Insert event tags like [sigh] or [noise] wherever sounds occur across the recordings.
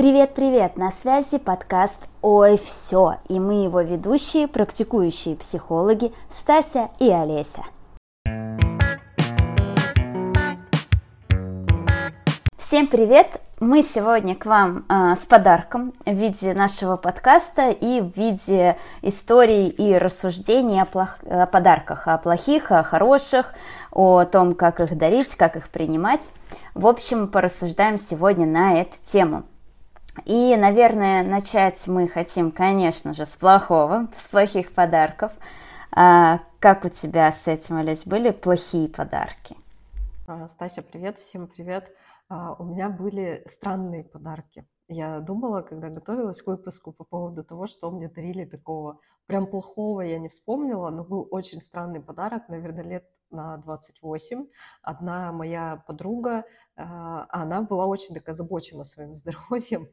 Привет-привет! На связи подкаст «Ой, все!» и мы его ведущие, практикующие психологи Стася и Олеся. Всем привет! Мы сегодня к вам э, с подарком в виде нашего подкаста и в виде историй и рассуждений о, плох... о подарках, о плохих, о хороших, о том, как их дарить, как их принимать. В общем, порассуждаем сегодня на эту тему. И, наверное, начать мы хотим, конечно же, с плохого, с плохих подарков. А, как у тебя с этим, Олесь, были плохие подарки? А, Стася, привет, всем привет. А, у меня были странные подарки. Я думала, когда готовилась к выпуску по поводу того, что мне дарили такого прям плохого, я не вспомнила, но был очень странный подарок, наверное, лет на 28. Одна моя подруга, она была очень так озабочена своим [laughs] здоровьем,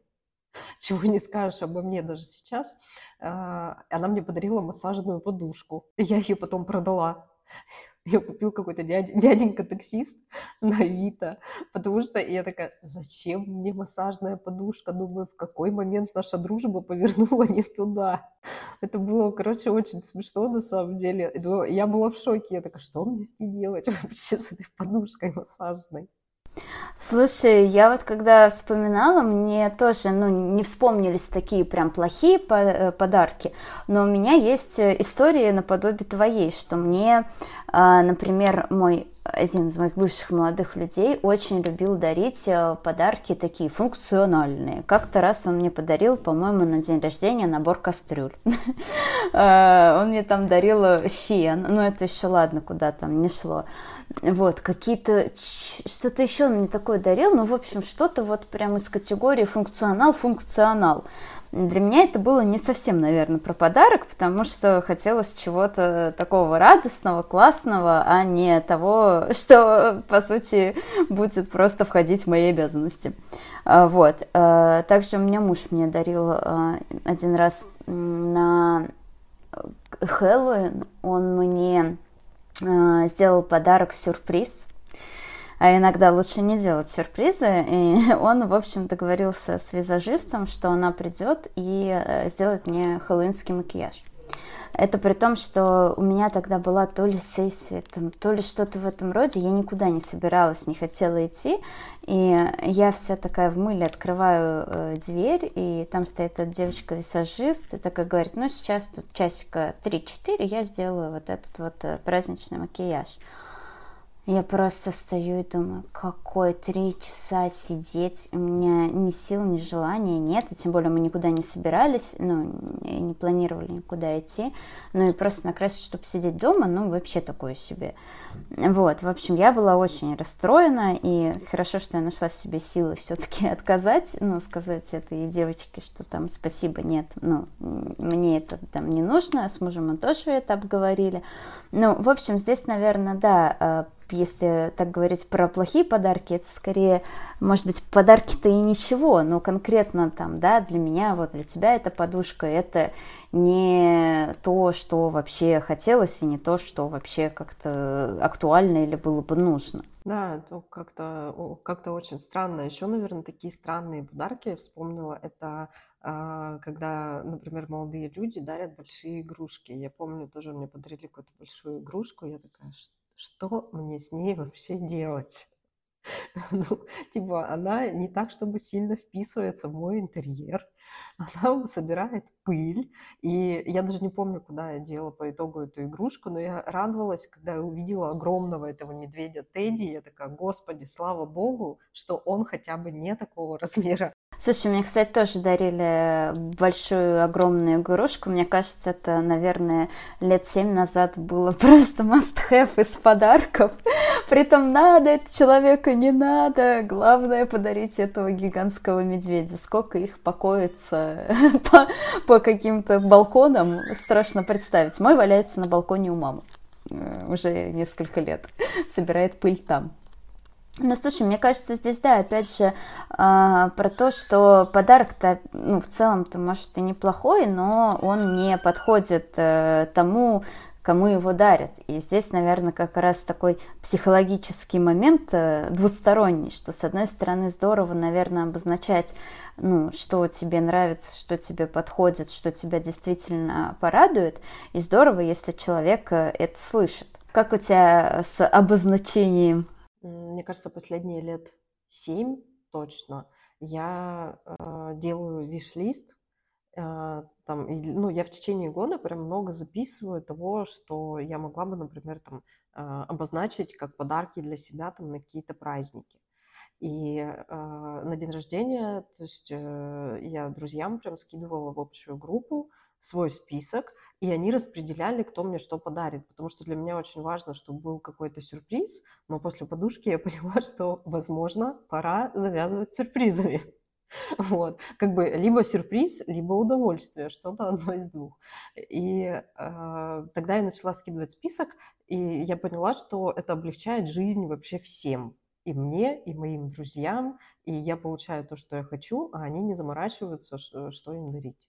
[laughs] чего не скажешь обо мне даже сейчас. А, она мне подарила массажную подушку. Я ее потом продала. [laughs] Ее купил какой-то дяденька-таксист [laughs] на Авито, потому что я такая, зачем мне массажная подушка? Думаю, в какой момент наша дружба повернула не туда. Это было, короче, очень смешно на самом деле. Я была в шоке. Я такая, что мне с ней делать вообще с этой подушкой массажной? Слушай, я вот когда вспоминала, мне тоже, ну, не вспомнились такие прям плохие э, подарки, но у меня есть э, история наподобие твоей, что мне, а, например, мой один из моих бывших молодых людей очень любил дарить э, подарки такие функциональные. Как-то раз он мне подарил, по-моему, на день рождения набор кастрюль. [laughs] Он мне там дарил фен, но это еще ладно, куда там не шло. Вот, какие-то, что-то еще он мне такое дарил, ну, в общем, что-то вот прямо из категории функционал-функционал. Для меня это было не совсем, наверное, про подарок, потому что хотелось чего-то такого радостного, классного, а не того, [laughs] что, по сути, будет просто входить в мои обязанности. А, вот. А, также у меня муж мне дарил а, один раз на Хэллоуин, он мне Э, сделал подарок сюрприз. А иногда лучше не делать сюрпризы. И [laughs] он, в общем, договорился с визажистом, что она придет и э, сделает мне хэллоуинский макияж. Это при том, что у меня тогда была то ли сессия, там, то ли что-то в этом роде. Я никуда не собиралась, не хотела идти. И я вся такая в мыле открываю э, дверь, и там стоит эта девочка-висажист, и такая говорит, ну сейчас тут часика 3-4 я сделаю вот этот вот э, праздничный макияж. Я просто стою и думаю, какой три часа сидеть, у меня ни сил, ни желания нет, и тем более мы никуда не собирались, ну, не планировали никуда идти, ну и просто накрасить, чтобы сидеть дома, ну, вообще такое себе. Вот, в общем, я была очень расстроена, и хорошо, что я нашла в себе силы все-таки [laughs] отказать, ну, сказать этой девочке, что там спасибо, нет, ну, мне это там не нужно, с мужем мы тоже это обговорили. Ну, в общем, здесь, наверное, да, э, если так говорить про плохие подарки, это скорее, может быть, подарки-то и ничего, но конкретно там, да, для меня, вот для тебя эта подушка, это не то, что вообще хотелось, и не то, что вообще как-то актуально или было бы нужно. Да, это как-то как очень странно. Еще, наверное, такие странные подарки я вспомнила. Это а, когда, например, молодые люди дарят большие игрушки. Я помню, тоже мне подарили какую-то большую игрушку. Я такая, что мне с ней вообще делать? [laughs] Ну, типа, она не так, чтобы сильно вписывается в мой интерьер. Она собирает пыль. И я даже не помню, куда я делала по итогу эту игрушку, но я радовалась, когда я увидела огромного этого медведя Тедди. Я такая, господи, слава богу, что он хотя бы не такого [laughs] размера. Слушай, мне, кстати, тоже дарили большую, огромную игрушку. Мне кажется, это, наверное, лет семь назад было [laughs] просто must-have из подарков. Притом надо это человеку, не надо. Главное подарить этого гигантского медведя. Сколько их покоится [laughs] по, по каким-то балконам, страшно представить. Мой валяется на балконе у мамы э, уже несколько лет. Собирает пыль там. Ну, слушай, мне кажется, здесь, да, опять же, э, про то, что подарок-то, ну, в целом-то, может, и неплохой, но он не подходит э, тому, кому его дарят. И здесь, наверное, как раз такой психологический момент э, двусторонний, что с одной стороны здорово, наверное, обозначать, ну, что тебе нравится, что тебе подходит, что тебя действительно порадует, и здорово, если человек э, это слышит. Как у тебя с обозначением? Мне кажется, последние лет семь точно я э, делаю виш-лист э, там, ну, я в течение года прям много записываю того, что я могла бы, например, там, а, обозначить как подарки для себя там на какие-то праздники. И э, на день рождения, то есть э, я друзьям прям скидывала в общую группу свой список, и они распределяли, кто мне что подарит, потому что для меня очень важно, чтобы был какой-то сюрприз, но после подушки я [laughs] поняла, что, возможно, пора завязывать сюрпризами. [laughs] Вот, как бы либо сюрприз, либо удовольствие, что-то одно из двух. И э, тогда я начала скидывать список, и я поняла, что это облегчает жизнь вообще всем. И мне, и моим друзьям, и я получаю то, что я хочу, а они не заморачиваются, что, что им дарить.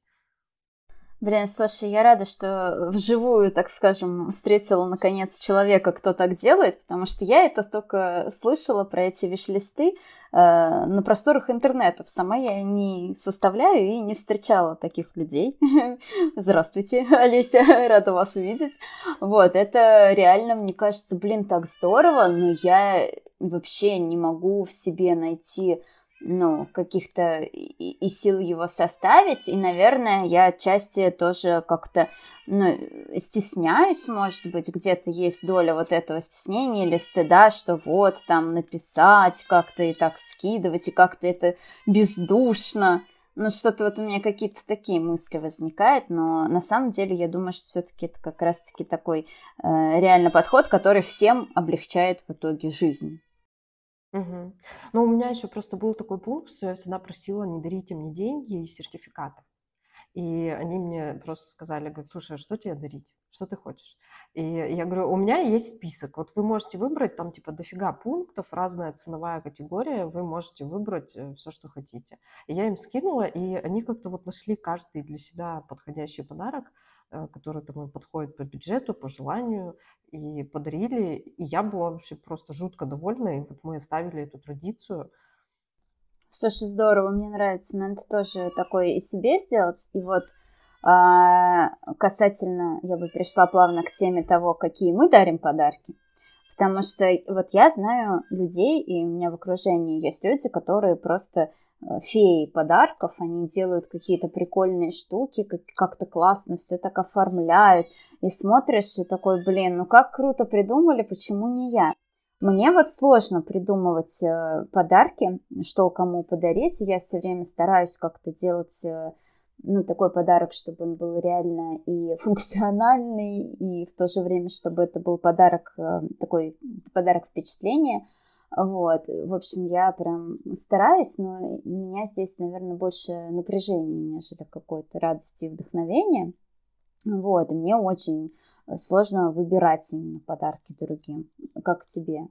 Блин, слушай, я рада, что вживую, так скажем, встретила наконец человека, кто так делает, потому что я это только слышала про эти виш-листы э, на просторах интернетов. Сама я не составляю и не встречала таких людей. [laughs] Здравствуйте, [laughs] Олеся, [laughs] рада вас увидеть. Вот, это реально, мне кажется, блин, так здорово, но я вообще не могу в себе найти ну, каких-то и, сил его составить, и, наверное, я отчасти тоже как-то, ну, стесняюсь, может быть, где-то есть доля вот этого стеснения или стыда, что вот там написать как-то и так скидывать, и как-то это бездушно. Ну, что-то вот у меня какие-то такие мысли возникают, но на самом деле я думаю, что все-таки это как раз-таки такой э, реально подход, который всем облегчает в итоге жизнь. Мгм. Но у меня еще просто был такой пункт, что я всегда просила не дарите мне деньги и сертификаты. И они мне просто сказали, говорят, слушай, а что тебе дарить? Что ты хочешь? И я говорю, у меня есть список. Вот вы можете выбрать там типа дофига пунктов, разная ценовая категория, вы можете выбрать э, все, что хотите. И я им скинула, и они как-то вот нашли каждый для себя подходящий подарок. Э, который там подходит по бюджету, по желанию, и подарили. И я была вообще просто жутко довольна, и вот мы оставили эту традицию. Слушай, здорово, мне нравится. Надо тоже такое и себе сделать. И вот а, касательно, я бы пришла плавно к теме того, какие мы дарим подарки. Потому что вот я знаю людей, и у меня в окружении есть люди, которые просто феи подарков, они делают какие-то прикольные штуки, как-то классно все так оформляют, и смотришь и такой, блин, ну как круто придумали, почему не я? Мне вот сложно придумывать э, подарки, что кому подарить, я все время стараюсь как-то делать э, ну, такой подарок, чтобы он был реально и [laughs] функциональный, и в то же время, чтобы это был подарок, такой подарок впечатления – вот, в общем, я прям стараюсь, но у меня здесь, наверное, больше напряжения, нежели какой-то радости и вдохновения. Вот, и мне очень сложно выбирать именно подарки другим. Как тебе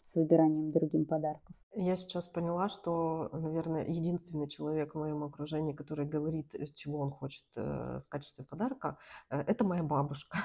с выбиранием другим подарков? Я сейчас поняла, что, наверное, единственный человек в моем окружении, который говорит, чего он хочет э, в качестве подарка, э, это моя бабушка.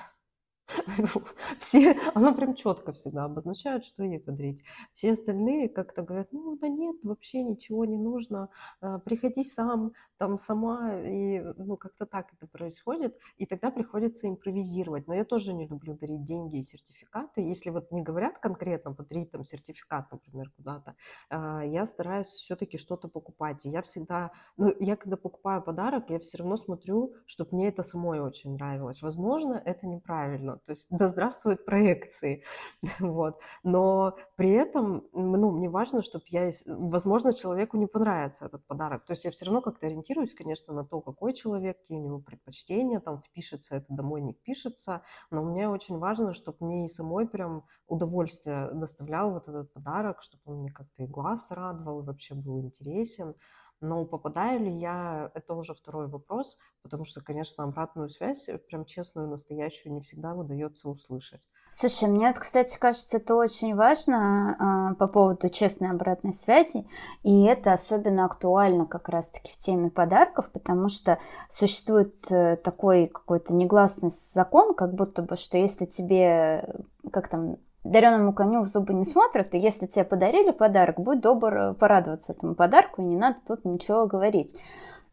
Все, она прям четко всегда обозначает, что ей подарить. Все остальные как-то говорят, ну да нет, вообще ничего не нужно, а, приходи сам, там сама, и ну как-то так это происходит, и тогда приходится импровизировать. Но я тоже не люблю дарить деньги и сертификаты. Если вот не говорят конкретно подарить там сертификат, например, куда-то, а, я стараюсь все-таки что-то покупать. И я всегда, ну я когда покупаю подарок, я все равно смотрю, чтобы мне это самой очень нравилось. Возможно, это неправильно, то есть да здравствуют проекции, [laughs] вот. Но при этом, ну, мне важно, чтобы я, возможно, человеку не понравится этот подарок. То есть я все равно как-то ориентируюсь, конечно, на то, какой человек, какие у него предпочтения, там, впишется это домой, не впишется. Но мне очень важно, чтобы мне и самой прям удовольствие доставлял вот этот подарок, чтобы он мне как-то и глаз радовал, и вообще был интересен. Но попадаю ли я, это уже второй вопрос, потому что, конечно, обратную связь, э, прям честную, настоящую, не всегда удается услышать. Слушай, мне вот, кстати, кажется, это очень важно а, по поводу честной обратной связи, и это особенно актуально как раз-таки в теме подарков, потому что существует э, такой какой-то негласный закон, как будто бы, что если тебе, как там, дареному коню в зубы не смотрят, и если тебе подарили подарок, будь добр порадоваться этому подарку, и не надо тут ничего говорить.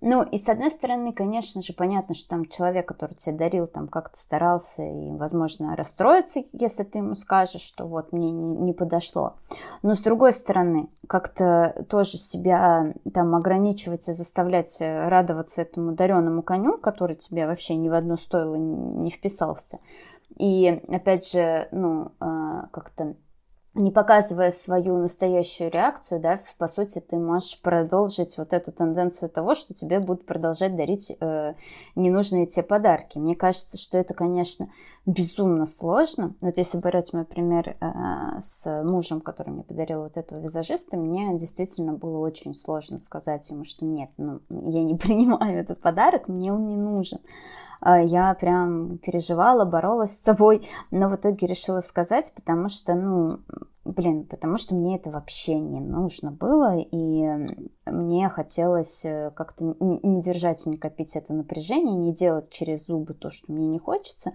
Ну, и с одной стороны, конечно же, понятно, что там человек, который тебе дарил, там как-то старался и, возможно, расстроится, если ты ему скажешь, что вот мне не, не подошло. Но с другой стороны, как-то тоже себя там ограничивать и заставлять э, радоваться этому дареному коню, который тебе вообще ни в одно стоило не вписался. И, опять же, ну, а, как-то не показывая свою настоящую реакцию, да, по сути, ты можешь продолжить вот эту тенденцию того, что тебе будут продолжать дарить э, ненужные тебе подарки. Мне кажется, что это, конечно, безумно сложно. Вот если брать мой пример э, с мужем, который мне подарил вот этого визажиста, мне действительно было очень сложно сказать ему, что нет, ну, я не [laughs] принимаю этот подарок, мне он не нужен. А, я прям переживала, боролась с собой, но в итоге решила сказать, потому что, ну, блин, потому что мне это вообще не нужно было, и мне хотелось э, как-то не держать и не копить это напряжение, не делать через зубы то, что мне не хочется.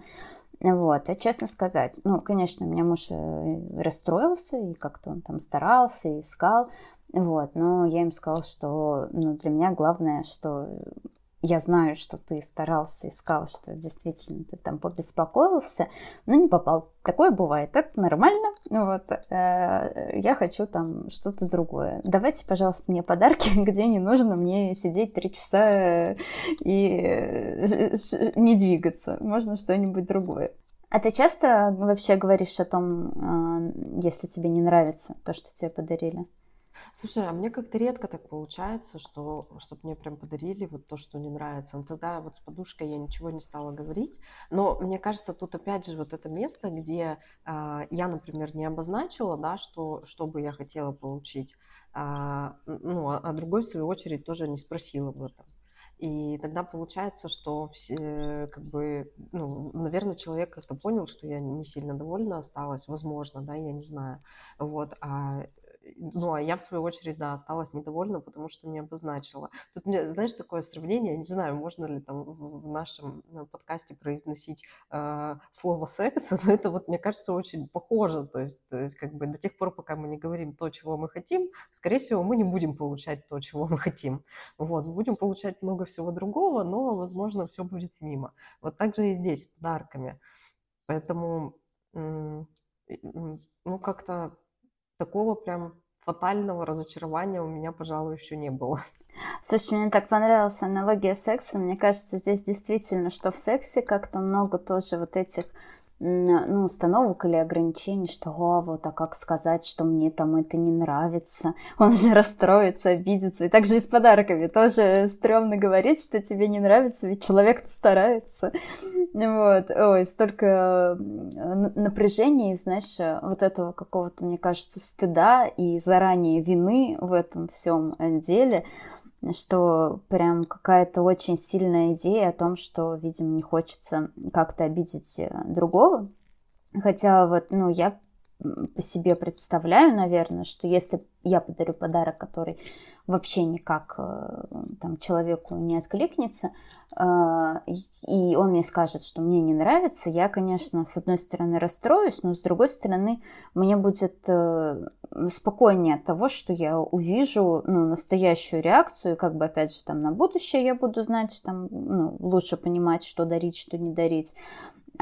Вот, а честно сказать, ну, конечно, у меня муж э, расстроился, и как-то он там старался, искал, вот, но я им сказала, что ну, для меня главное, что я знаю, что ты старался, искал, что действительно ты там побеспокоился, но не попал. Такое бывает, это нормально. Вот, э, я хочу там что-то другое. Давайте, пожалуйста, мне подарки, [laughs] где не нужно мне сидеть три часа и э, не двигаться. Можно что-нибудь другое. А ты часто вообще говоришь о том, э, если тебе не нравится то, что тебе подарили? Слушай, а мне как-то редко так получается, что чтобы мне прям подарили вот то, что не нравится. Но тогда вот с подушкой я ничего не стала говорить. Но мне кажется, тут опять же вот это место, где э, я, например, не обозначила, да, что, что бы я хотела получить, а, ну, а, а другой, в свою очередь, тоже не спросила об этом. И тогда получается, что все, как бы, ну, наверное, человек как-то понял, что я не сильно довольна осталась, возможно, да, я не знаю. Вот, а ну, а я, в свою очередь, да, осталась недовольна, потому что не обозначила. Тут, знаешь, такое сравнение, не знаю, можно ли там в нашем э, подкасте произносить э, слово секс, [laughs] но это вот, мне кажется, очень похоже. То есть, то есть, как бы до тех пор, пока мы не говорим то, чего мы хотим, скорее всего, мы не будем получать то, чего мы хотим. Вот, мы будем получать много всего другого, но, возможно, все будет мимо. Вот так же и здесь с подарками. Поэтому, ну, как-то такого прям фатального разочарования у меня, пожалуй, еще не было. [laughs] Слушай, мне так понравилась аналогия секса. Мне кажется, здесь действительно, что в сексе как-то много тоже вот этих ну, установок или ограничений, что а, вот, а как сказать, что мне там это не нравится, [laughs] он же расстроится, обидится. И также и с подарками тоже стрёмно говорить, что тебе не нравится, ведь человек-то старается. Вот, ой, столько напряжения, знаешь, вот этого какого-то, мне кажется, стыда и заранее вины в этом всем деле что прям какая-то очень сильная идея о том, что, видимо, не хочется как-то обидеть э, другого. Хотя вот, ну, я по себе представляю, наверное, что если я подарю подарок, который вообще никак э, там, человеку не откликнется, э, и он мне скажет, что мне не нравится, я, конечно, с одной стороны расстроюсь, но с другой стороны мне будет э, спокойнее от того, что я увижу ну, настоящую реакцию, как бы опять же там на будущее я буду знать, там, ну, лучше понимать, что дарить, что не дарить.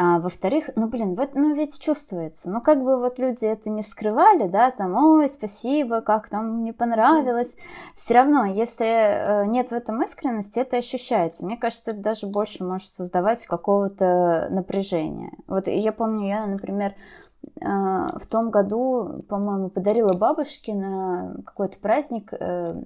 А во-вторых, ну, блин, вот, ну, ведь чувствуется. Ну, как бы вот люди это не скрывали, да, там, ой, спасибо, как там мне понравилось. Все равно, если э, нет в этом искренности, это ощущается. Мне кажется, это даже больше может создавать какого-то напряжения. Вот я помню, я, например, в том году, по-моему, подарила бабушке на какой-то праздник э,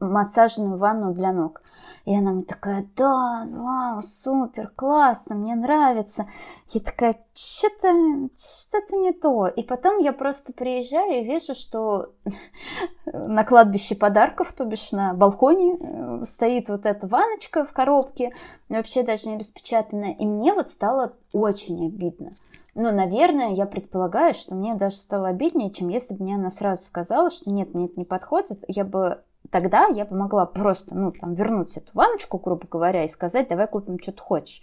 массажную ванну для ног. И она мне такая, да, вау, супер, классно, мне нравится. Я такая, что-то что-то не то. И потом я просто приезжаю и вижу, что [laughs] на кладбище подарков, то бишь на балконе, э, стоит вот эта ваночка в коробке, вообще даже не распечатанная. И мне вот стало очень обидно. Ну, наверное, я предполагаю, что мне даже стало обиднее, чем если бы мне она сразу сказала, что нет, мне это не подходит. Я бы тогда я бы могла просто, ну, там, вернуть эту ванночку, грубо говоря, и сказать, давай купим, что ты хочешь.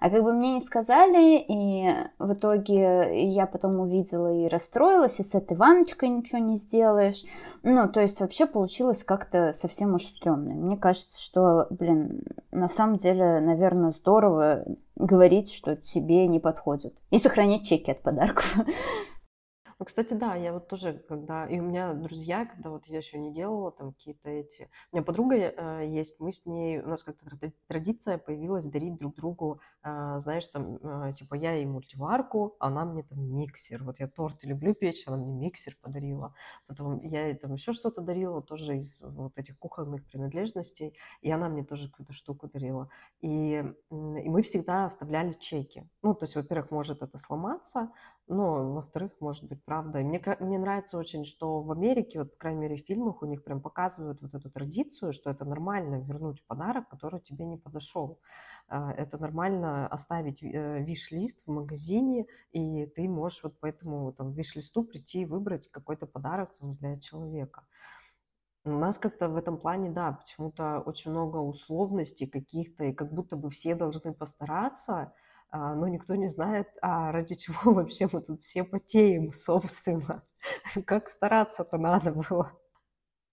А как бы мне не сказали, и в итоге я потом увидела и расстроилась, и с этой ванночкой ничего не сделаешь. Ну, то есть вообще получилось как-то совсем уж стрёмно. Мне кажется, что, блин, на самом деле, наверное, здорово говорить, что тебе не подходит. И сохранять чеки от подарков. [laughs] Ну, кстати, да, я вот тоже, когда... И у меня друзья, когда вот я еще не делала там какие-то эти... У меня подруга э, есть, мы с ней... У нас как-то традиция появилась дарить друг другу, э, знаешь, там, э, типа, я ей мультиварку, она мне там миксер. Вот я торты люблю печь, она мне миксер подарила. Потом я ей там еще что-то дарила, тоже из вот этих кухонных принадлежностей. И она мне тоже какую-то штуку дарила. И, и мы всегда оставляли чеки. Ну, то есть, во-первых, может это сломаться, но, во-вторых, может быть, правда. И мне, мне нравится очень, что в Америке, вот, по крайней мере, в фильмах у них прям показывают вот эту традицию, что это нормально вернуть подарок, который тебе не подошел. А, это нормально оставить э, виш-лист в магазине, и ты можешь вот по этому там, виш-листу прийти и выбрать какой-то подарок там, для человека. У нас как-то в этом плане, да, почему-то очень много условностей каких-то, и как будто бы все должны постараться, но никто не знает, а ради чего [laughs] вообще мы тут все потеем, собственно. [laughs] Как стараться-то надо было.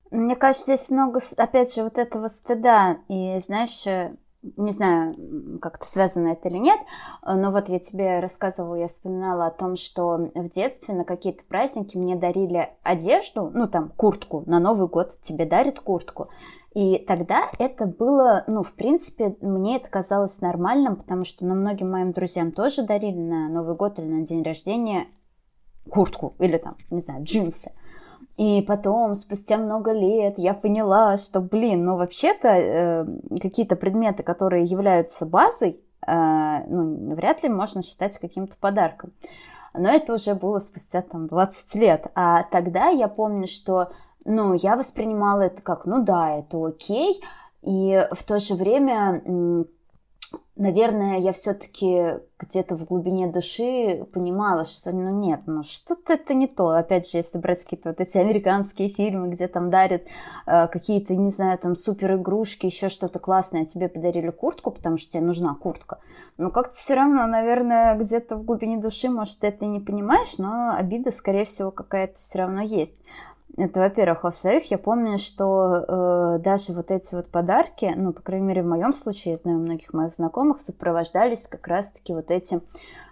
Мне кажется, здесь много, опять же, вот этого стыда. И, знаешь, э, не знаю, как-то связано это или нет, но вот я тебе рассказывала, я вспоминала о том, что в детстве на какие-то праздники мне дарили одежду, ну там куртку, на Новый год тебе дарят куртку. И тогда это было, ну, в принципе, мне это казалось нормальным, потому что, ну, многим моим друзьям тоже дарили на Новый год или на день рождения куртку или там, не знаю, джинсы. И потом, спустя много лет, я поняла, что, блин, ну вообще-то э, какие-то предметы, которые являются базой, э, ну, вряд ли можно считать каким-то подарком. Но это уже было спустя там 20 лет. А тогда я помню, что ну, я воспринимала это как, ну да, это окей, и в то же время, наверное, я все-таки где-то в глубине души понимала, что, ну нет, ну что-то это не то. Опять же, если брать какие-то вот эти американские фильмы, где там дарят э, какие-то, не знаю, там супер игрушки, еще что-то классное, а тебе подарили куртку, потому что тебе нужна куртка. Но как-то все равно, наверное, где-то в глубине души, может, ты это не понимаешь, но обида, скорее всего, какая-то все равно есть. Это, во-первых. Во-вторых, я помню, что э, даже вот эти вот подарки, ну, по крайней мере, в моем случае, я знаю, многих моих знакомых, сопровождались как раз-таки вот этим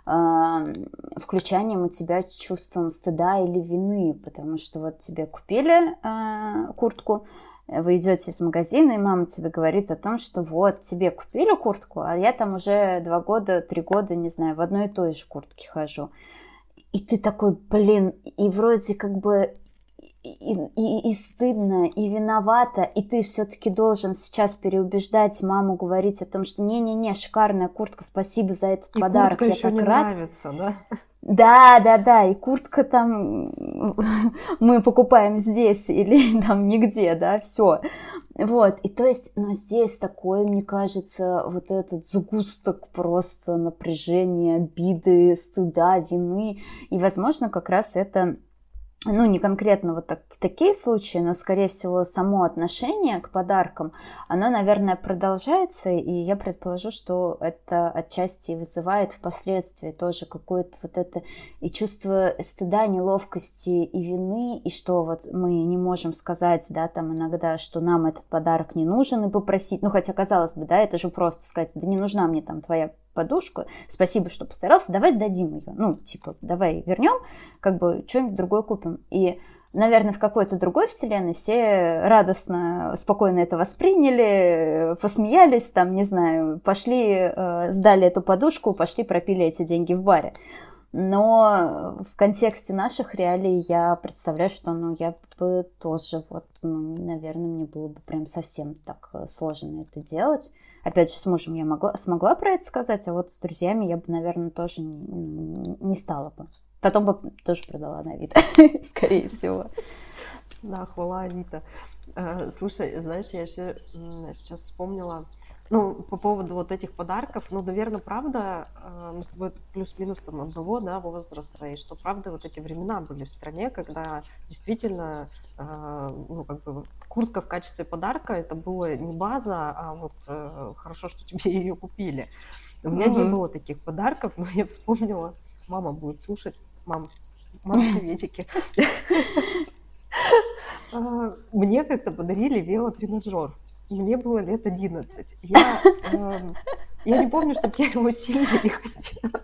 э, включанием у тебя чувством стыда или вины, потому что вот тебе купили э, куртку, вы идете из магазина, и мама тебе говорит о том, что вот, тебе купили куртку, а я там уже два года, три года, не знаю, в одной и той же куртке хожу. И ты такой, блин, и вроде как бы и, и, и стыдно, и виновата, и ты все-таки должен сейчас переубеждать маму, говорить о том, что не-не-не, шикарная куртка, спасибо за этот и подарок. Куртка еще не рад. нравится, да? Да, да, да, и куртка там мы покупаем здесь или [laughs] там нигде, да, все. Вот, и то есть, но здесь такое, мне кажется, вот этот сгусток просто напряжения, обиды, стыда, вины, и, возможно, как раз это ну, не конкретно вот так, такие случаи, но, скорее всего, само отношение к подаркам, оно, наверное, продолжается, и я предположу, что это отчасти вызывает впоследствии тоже какое-то вот это и чувство стыда, неловкости и вины, и что вот мы не можем сказать, да, там иногда, что нам этот подарок не нужен, и попросить, ну, хотя, казалось бы, да, это же просто сказать, да не нужна мне там твоя подушку, спасибо, что постарался, давай сдадим ее. Ну, типа, давай вернем, как бы что-нибудь другое купим. И наверное, в какой-то другой вселенной все радостно, спокойно это восприняли, посмеялись, там, не знаю, пошли, э, сдали эту подушку, пошли пропили эти деньги в баре. Но в контексте наших реалий я представляю, что ну, я бы тоже, вот, ну, наверное, мне было бы прям совсем так сложно это делать. Опять же, с мужем я могла, смогла про это сказать, а вот с друзьями я бы, наверное, тоже не, не стала бы. Потом бы тоже продала на Авито, [laughs] скорее всего. Да, хвала Авито. Э, слушай, знаешь, я еще сейчас вспомнила, Ну, по поводу вот этих подарков, ну, наверное, правда, э, мы с тобой плюс-минус там одного, да, возраста, и что, правда, вот эти времена были в стране, когда действительно, э, ну, как бы куртка в качестве подарка, это было не база, а вот э, хорошо, что тебе [laughs] ее купили. У меня не было таких подарков, но я вспомнила, мама будет слушать, мам, мам, [laughs] приветики. [laughs] Мне как-то подарили велотренажер мне было лет 11. Я, э, я не помню, чтобы я его сильно не хотела.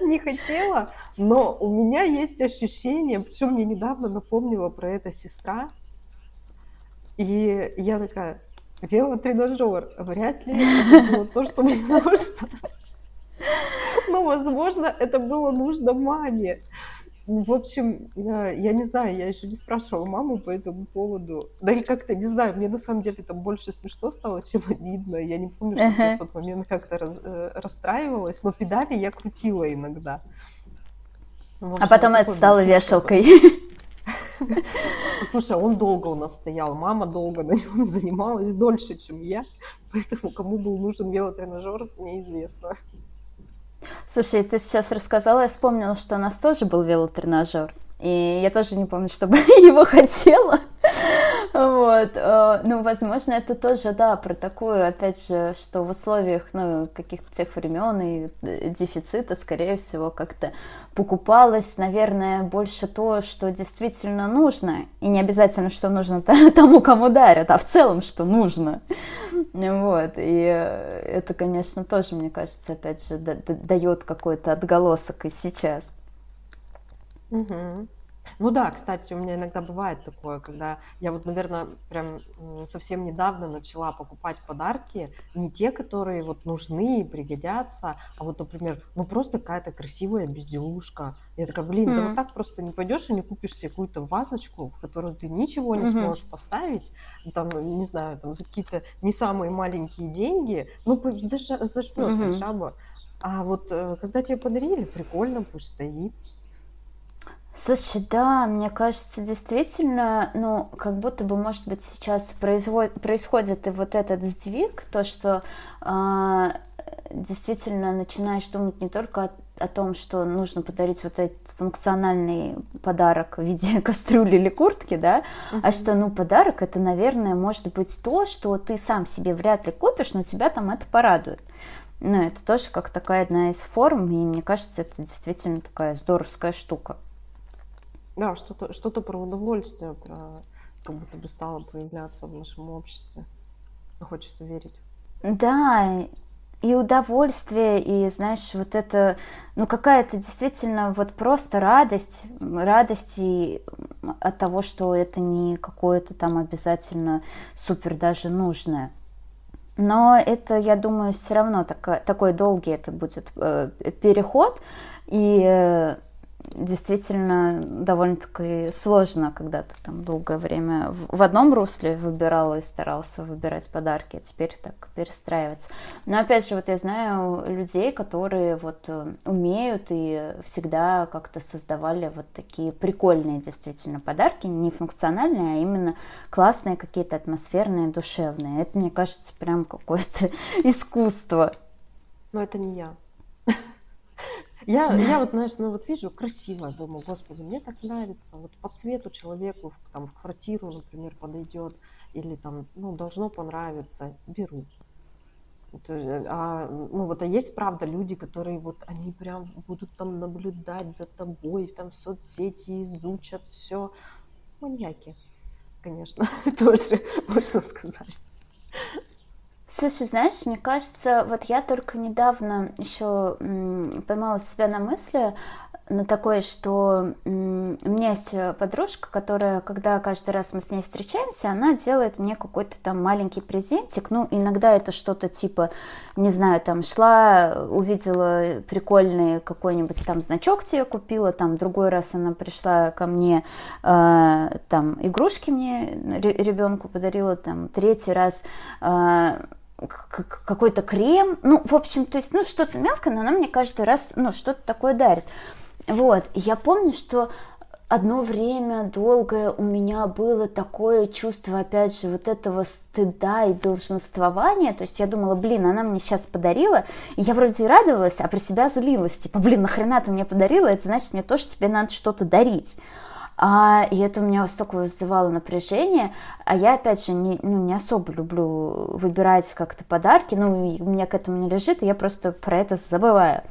Не хотела, но у меня есть ощущение, причем мне недавно напомнила про это сестра, и я такая, велотренажер, вряд ли это было то, что мне нужно. Но, возможно, это было нужно маме. В общем, я не знаю, я еще не спрашивала маму по этому поводу. Да и как-то, не знаю, мне на самом деле там больше смешно стало, чем обидно. Я не помню, что я в тот момент как-то раз, э, расстраивалась, но педали я крутила иногда. Ну, общем, а потом это стало вешалкой. [laughs] Слушай, он долго у нас стоял, мама долго на нем занималась, дольше, чем я, поэтому кому был нужен велотренажер, неизвестно. Слушай, ты сейчас рассказала, я вспомнила, что у нас тоже был велотренажер. И я тоже не помню, чтобы [laughs] его хотела. Вот. Э, ну, возможно, это тоже, да, про такую, опять же, что в условиях, ну, каких-то тех времен и э, дефицита, скорее всего, как-то покупалось, наверное, больше то, что действительно нужно. И не обязательно, что нужно [laughs] тому, кому дарят, а в целом, что нужно. Вот. И э, это, конечно, тоже, мне кажется, опять же, дает какой-то отголосок и сейчас. Угу. Ну да, кстати, у меня иногда бывает такое, когда я вот, наверное, прям совсем недавно начала покупать подарки, не те, которые вот нужны и пригодятся, а вот, например, ну просто какая-то красивая безделушка. Я такая, блин, да вот так просто не пойдешь и не купишь себе какую-то вазочку, в которую ты ничего не сможешь поставить, там, не знаю, там за какие-то не самые маленькие деньги, ну зажмет хотя бы. А вот э, когда тебе подарили, прикольно, пусть стоит. Слушай, да, мне кажется, действительно, ну, как будто бы, может быть, сейчас производ... происходит и вот этот сдвиг, то, что э, действительно начинаешь думать не только о, о том, что нужно подарить вот этот функциональный подарок в виде [laughs] кастрюли или куртки, да, uh-huh. а что, ну, подарок это, наверное, может быть то, что ты сам себе вряд ли купишь, но тебя там это порадует. Ну, это тоже как такая одна из форм, и мне кажется, это действительно такая здоровская штука. Да, что-то что про удовольствие, про как будто бы стало появляться в нашем обществе. Хочется верить. Да, и удовольствие, и, знаешь, вот это, ну, какая-то действительно вот просто радость, радость и от того, что это не какое-то там обязательно супер даже нужное. Но это, я думаю, все равно такой, такой долгий это будет э, переход, и э, действительно довольно-таки сложно, когда ты там долгое время в одном русле выбирал и старался выбирать подарки, а теперь так перестраиваться. Но опять же, вот я знаю людей, которые вот э, умеют и всегда как-то создавали вот такие прикольные действительно подарки, не функциональные, а именно классные какие-то атмосферные, душевные. Это, мне кажется, прям какое-то [laughs] искусство. Но это не я. Я, я вот, знаешь, ну вот вижу красиво, думаю, господи, мне так нравится. Вот по цвету человеку там в квартиру, например, подойдет или там, ну, должно понравиться, беру. Э, а, ну вот, а есть, правда, люди, которые вот, они прям будут там наблюдать за тобой, там в соцсети изучат все. Маньяки, конечно, [laughs] тоже можно сказать. Слушай, знаешь, мне кажется, вот я только недавно еще поймала себя на мысли, на такое, что у меня есть подружка, которая, когда каждый раз мы с ней встречаемся, она делает мне какой-то там маленький презентик. Ну, иногда это что-то типа, не знаю, там шла, увидела прикольный какой-нибудь там значок тебе купила, там другой раз она пришла ко мне, э, там игрушки мне ребенку подарила, там третий раз э, какой-то крем, ну, в общем, то есть, ну, что-то мелкое, но она мне каждый раз, ну, что-то такое дарит. Вот, я помню, что одно время долгое у меня было такое чувство, опять же, вот этого стыда и долженствования. То есть я думала, блин, она мне сейчас подарила, и я вроде и радовалась, а про себя злилась. Типа, блин, нахрена ты мне подарила, это значит, мне тоже тебе надо что-то дарить. А, и это у меня столько вызывало напряжение. А я, опять же, не, ну, не особо люблю выбирать как-то подарки. Ну, у меня к этому не лежит, и я просто про это забываю.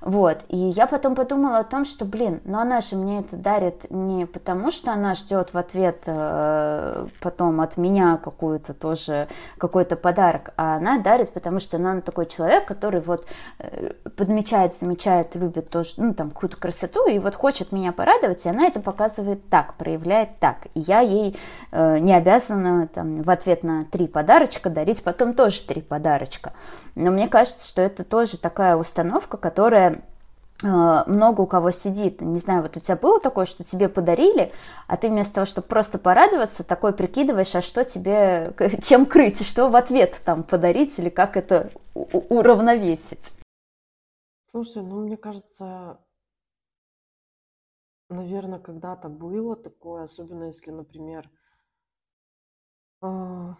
Вот. И я потом подумала о том, что, блин, ну она же мне это дарит не потому, что она ждет в ответ э, потом от меня какую-то тоже, какой-то подарок, а она дарит, потому что она такой человек, который вот э, подмечает, замечает, любит тоже, ну, там, какую-то красоту, и вот хочет меня порадовать, и она это показывает так, проявляет так. И я ей э, не обязана там в ответ на три подарочка дарить потом тоже три подарочка. Но мне кажется, что это тоже такая установка, которая э, много у кого сидит. Не знаю, вот у тебя было такое, что тебе подарили, а ты вместо того, чтобы просто порадоваться, такой прикидываешь, а что тебе, [laughs] чем крыть, что в ответ там подарить или как это уравновесить. Слушай, ну мне кажется, наверное, когда-то было такое, особенно если, например, а,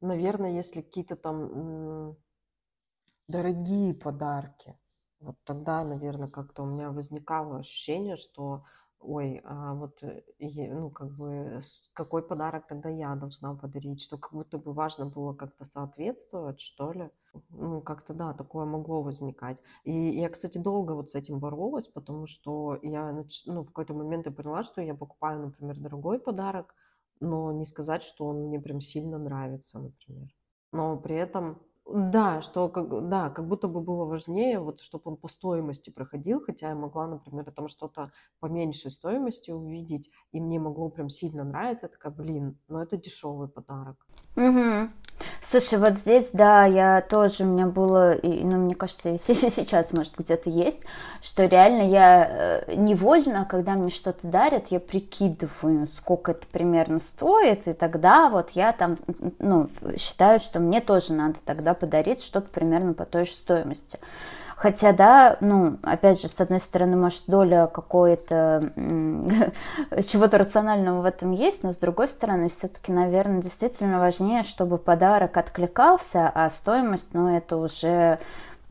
Наверное, если какие-то там дорогие подарки, вот тогда, наверное, как-то у меня возникало ощущение, что, ой, а вот, э, ну, как бы, какой подарок тогда я должна подарить, что как будто бы важно было как-то соответствовать, что ли. Ну, как-то, да, такое могло возникать. И я, кстати, долго вот с этим боролась, потому что я, ну, в какой-то момент я поняла, что я покупаю, например, дорогой подарок, но не сказать, что он мне прям сильно нравится, например. Но при этом, да, что как, да, как будто бы было важнее, вот, чтобы он по стоимости проходил, хотя я могла, например, там что-то по меньшей стоимости увидеть, и мне могло прям сильно нравиться, такая, блин, но это дешевый подарок. Угу. Слушай, вот здесь, да, я тоже, у меня было, и, ну, мне кажется, и [laughs] сейчас, может, где-то есть, что реально я э, невольно, когда мне что-то дарят, я прикидываю, сколько это примерно стоит, и тогда вот я там, ну, считаю, что мне тоже надо тогда подарить что-то примерно по той же стоимости. Хотя, да, ну, опять же, с одной стороны, может, доля какой-то [laughs] чего-то рационального в этом есть, но с другой стороны, все-таки, наверное, действительно важнее, чтобы подарок откликался, а стоимость, ну, это уже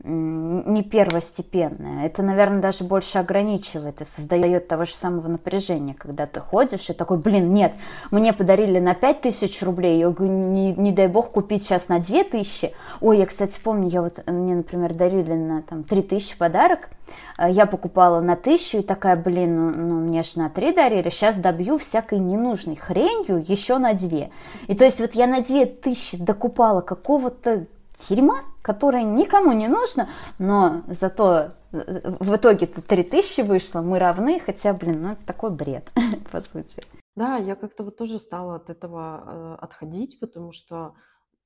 не первостепенное. Это, наверное, даже больше ограничивает и создает того же самого напряжения, когда ты ходишь и такой, блин, нет, мне подарили на 5000 рублей, я не, не дай бог купить сейчас на 2000. Ой, я, кстати, помню, я вот, мне, например, дарили на там 3000 подарок, э, я покупала на 1000 и такая, блин, ну, ну мне же на 3 дарили, сейчас добью всякой ненужной хренью еще на 2. И то есть вот я на 2000 докупала какого-то дерьма, которое никому не нужно, но зато э, в итоге-то 3000 вышло, мы равны, хотя, блин, ну это такой бред, [laughs] по сути. Да, я как-то вот тоже стала от этого э, отходить, потому что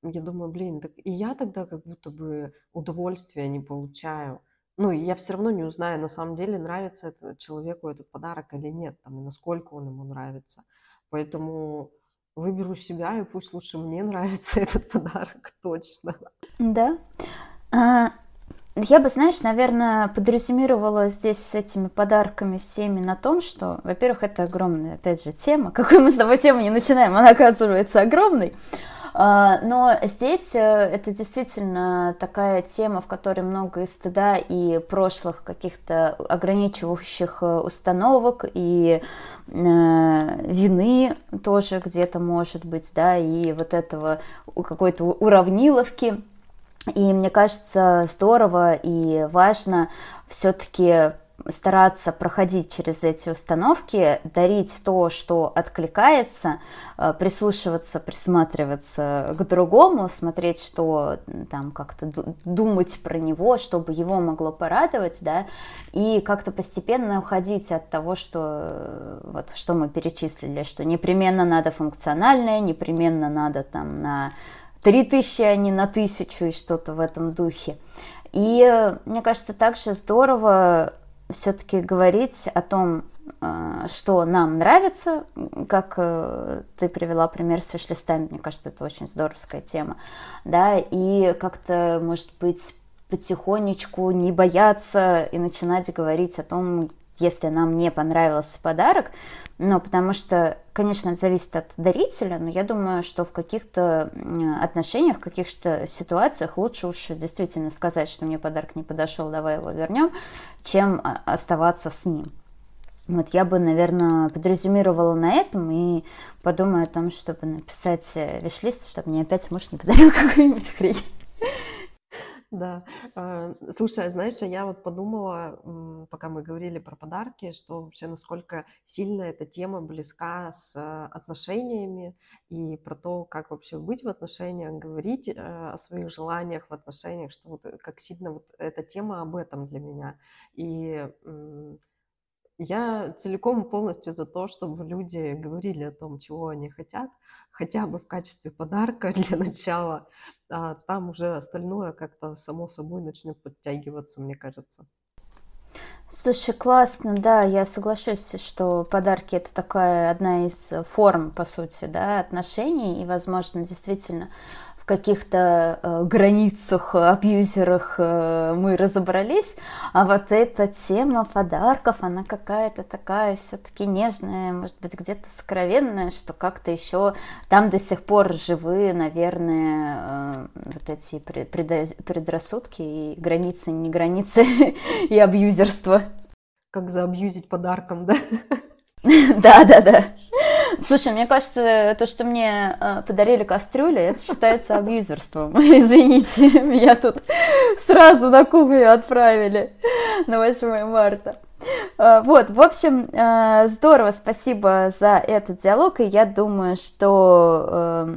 я думаю, блин, так и я тогда как будто бы удовольствия не получаю. Ну, и я все равно не узнаю, на самом деле, нравится это человеку этот подарок или нет, там, и насколько он ему нравится. Поэтому выберу себя, и пусть лучше мне [laughs] нравится этот подарок, точно. Да. А, я бы, знаешь, наверное, подрезюмировала здесь с этими подарками всеми на том, что, во-первых, это огромная, опять же, тема. [laughs] Какой мы с тобой тему не начинаем, она оказывается огромной. А, но здесь э, это действительно такая тема, в которой много и стыда, и прошлых каких-то ограничивающих э, установок, и э, вины тоже где-то может быть, да, и вот этого какой-то уравниловки. И мне кажется, здорово и важно все-таки стараться проходить через эти установки, дарить то, что откликается, э, прислушиваться, присматриваться к другому, смотреть, что там как-то думать про него, чтобы его могло порадовать, да, и как-то постепенно уходить от того, что э, вот что мы перечислили, что непременно надо функциональное, непременно надо там на 3000, а не на тысячу и что-то в этом духе. И э, мне кажется, также здорово все-таки говорить о том, э, что нам нравится, как э, ты привела пример с виш-листами, мне кажется, это очень здоровская тема, да, и как-то, может быть, потихонечку не бояться и начинать говорить о том, если нам не понравился подарок, ну, потому что, конечно, это зависит от дарителя, но я думаю, что в каких-то отношениях, в каких-то ситуациях лучше уж действительно сказать, что мне подарок не подошел, давай его вернем, чем а, оставаться с ним. Вот я бы, наверное, подрезюмировала на этом и подумаю о том, чтобы написать э, виш-лист, чтобы мне опять муж не подарил [laughs] какую-нибудь хрень. Да. А, слушай, знаешь, я вот подумала, пока мы говорили про подарки, что вообще насколько сильно эта тема близка с э, отношениями и про то, как вообще быть в отношениях, говорить э, о своих желаниях в отношениях, что вот как сильно вот эта тема об этом для меня. И я целиком и полностью за то, чтобы люди говорили о том, чего они хотят, хотя бы в качестве подарка [laughs] для начала, а там уже остальное как-то само собой начнет подтягиваться, мне кажется. Слушай, классно, да, я соглашусь, что подарки это такая одна из форм, по сути, да, отношений, и, возможно, действительно в каких-то э, границах, абьюзерах э, мы разобрались, а вот эта тема подарков, она какая-то такая все-таки нежная, может быть, где-то сокровенная, что как-то еще там до сих пор живы, наверное, э, вот эти предрассудки и границы, не границы [laughs] и абьюзерство. Как заабьюзить подарком, да? [laughs] Да, да, да. [laughs] Слушай, мне кажется, то, что мне э, подарили кастрюли, это считается абьюзерством. [laughs] Извините, [laughs] меня тут сразу на кухню отправили на 8 марта. Э, вот, в общем, э, здорово, спасибо за этот диалог, и я думаю, что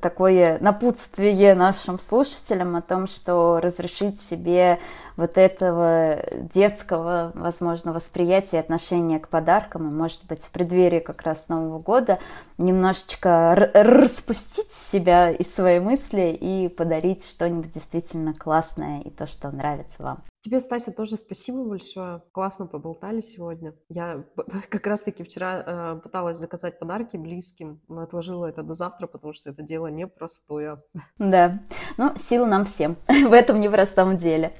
такое напутствие нашим слушателям о том, что разрешить себе вот этого детского, возможно, восприятия и отношения к подаркам, и, может быть, в преддверии как раз Нового года немножечко распустить себя и свои мысли и подарить что-нибудь действительно классное и то, что нравится вам. Тебе, Стася, тоже спасибо большое. Классно поболтали сегодня. Я [laughs] как раз-таки вчера э, пыталась заказать подарки близким, но отложила это до завтра, потому что это дело непростое. Да, ну, сил нам всем [laughs] в этом непростом деле.